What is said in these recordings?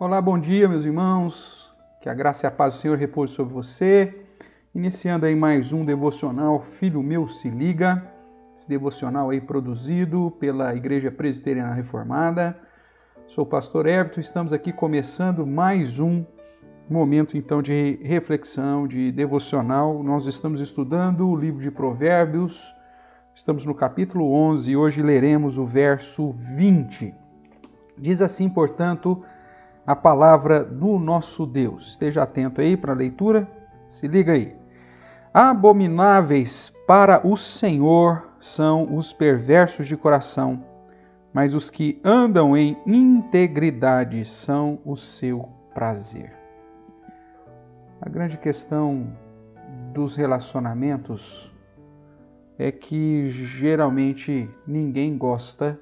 Olá, bom dia, meus irmãos. Que a graça e a paz do Senhor repouse sobre você. Iniciando aí mais um devocional Filho Meu Se Liga. Esse devocional aí produzido pela Igreja Presbiteriana Reformada. Sou o pastor Everton, estamos aqui começando mais um momento então de reflexão, de devocional. Nós estamos estudando o livro de Provérbios. Estamos no capítulo 11 e hoje leremos o verso 20. Diz assim, portanto, a palavra do nosso Deus. Esteja atento aí para a leitura. Se liga aí. Abomináveis para o Senhor são os perversos de coração, mas os que andam em integridade são o seu prazer. A grande questão dos relacionamentos é que geralmente ninguém gosta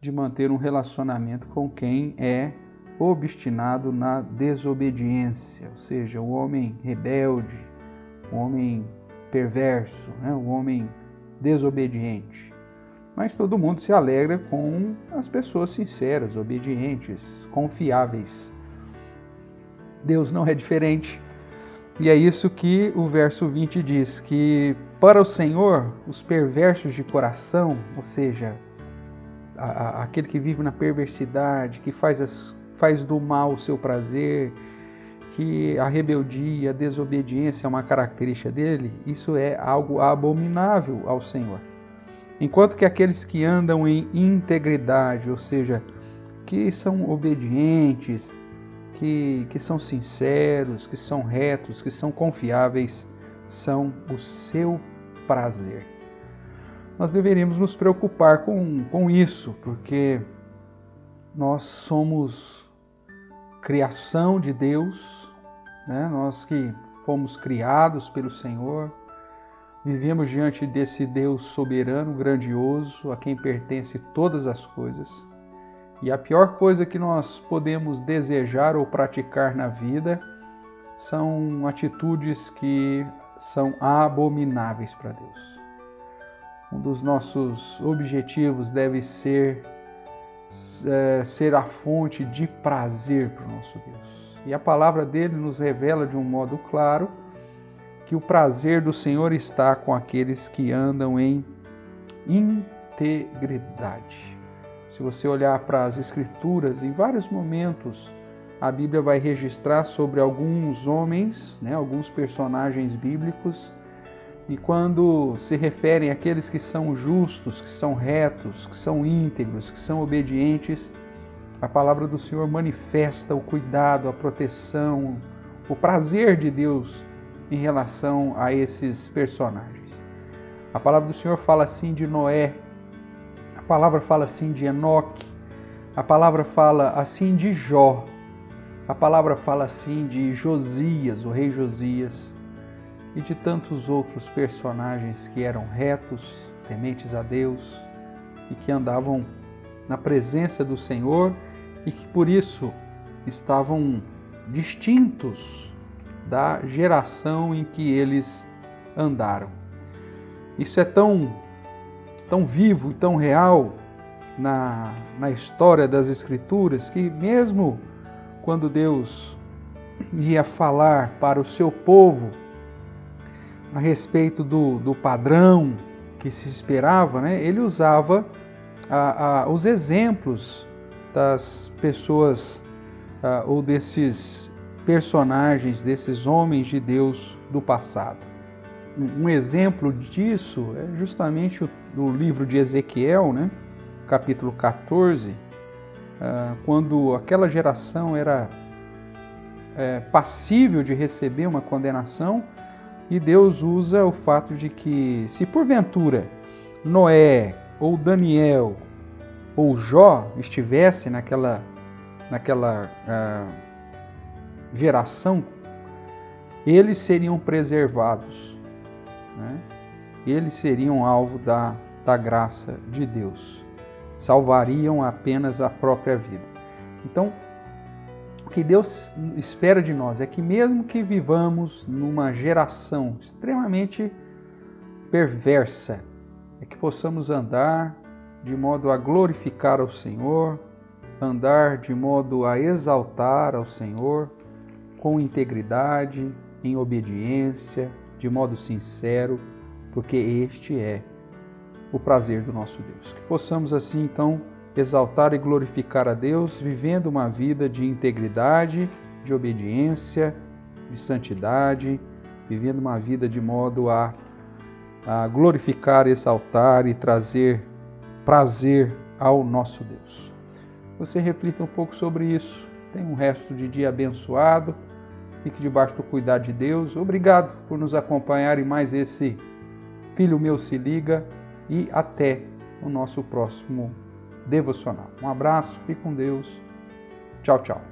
de manter um relacionamento com quem é obstinado na desobediência, ou seja, o homem rebelde, o homem perverso, né? o homem desobediente. Mas todo mundo se alegra com as pessoas sinceras, obedientes, confiáveis. Deus não é diferente. E é isso que o verso 20 diz: que para o Senhor, os perversos de coração, ou seja, a, a, aquele que vive na perversidade, que faz as faz do mal o seu prazer, que a rebeldia, a desobediência é uma característica dele, isso é algo abominável ao Senhor. Enquanto que aqueles que andam em integridade, ou seja, que são obedientes, que, que são sinceros, que são retos, que são confiáveis, são o seu prazer. Nós deveríamos nos preocupar com, com isso, porque nós somos criação de Deus, né? nós que fomos criados pelo Senhor, vivemos diante desse Deus soberano, grandioso, a quem pertence todas as coisas. E a pior coisa que nós podemos desejar ou praticar na vida são atitudes que são abomináveis para Deus. Um dos nossos objetivos deve ser é, ser a fonte de prazer para o nosso Deus. E a palavra dele nos revela de um modo claro que o prazer do Senhor está com aqueles que andam em integridade. Se você olhar para as Escrituras, em vários momentos a Bíblia vai registrar sobre alguns homens, né, alguns personagens bíblicos e quando se referem àqueles que são justos, que são retos, que são íntegros, que são obedientes, a palavra do Senhor manifesta o cuidado, a proteção, o prazer de Deus em relação a esses personagens. A palavra do Senhor fala assim de Noé, a palavra fala assim de Enoque, a palavra fala assim de Jó, a palavra fala assim de Josias, o rei Josias e de tantos outros personagens que eram retos, tementes a Deus e que andavam na presença do Senhor e que por isso estavam distintos da geração em que eles andaram. Isso é tão, tão vivo e tão real na, na história das Escrituras que, mesmo quando Deus ia falar para o seu povo a respeito do, do padrão que se esperava, né, ele usava a, a, os exemplos das pessoas a, ou desses personagens, desses homens de Deus do passado. Um exemplo disso é justamente o, o livro de Ezequiel, né, capítulo 14, quando aquela geração era é, passível de receber uma condenação e Deus usa o fato de que, se porventura Noé ou Daniel ou Jó estivesse naquela, naquela uh, geração, eles seriam preservados, né? eles seriam alvo da, da graça de Deus, salvariam apenas a própria vida. Então, que Deus espera de nós é que, mesmo que vivamos numa geração extremamente perversa, é que possamos andar de modo a glorificar ao Senhor, andar de modo a exaltar ao Senhor com integridade, em obediência, de modo sincero, porque este é o prazer do nosso Deus. Que possamos assim então exaltar e glorificar a Deus, vivendo uma vida de integridade, de obediência, de santidade, vivendo uma vida de modo a, a glorificar, exaltar e trazer prazer ao nosso Deus. Você reflita um pouco sobre isso. Tenha um resto de dia abençoado. Fique debaixo do cuidado de Deus. Obrigado por nos acompanhar em mais esse Filho Meu Se Liga e até o nosso próximo devocional. Um abraço, fique com Deus. Tchau, tchau.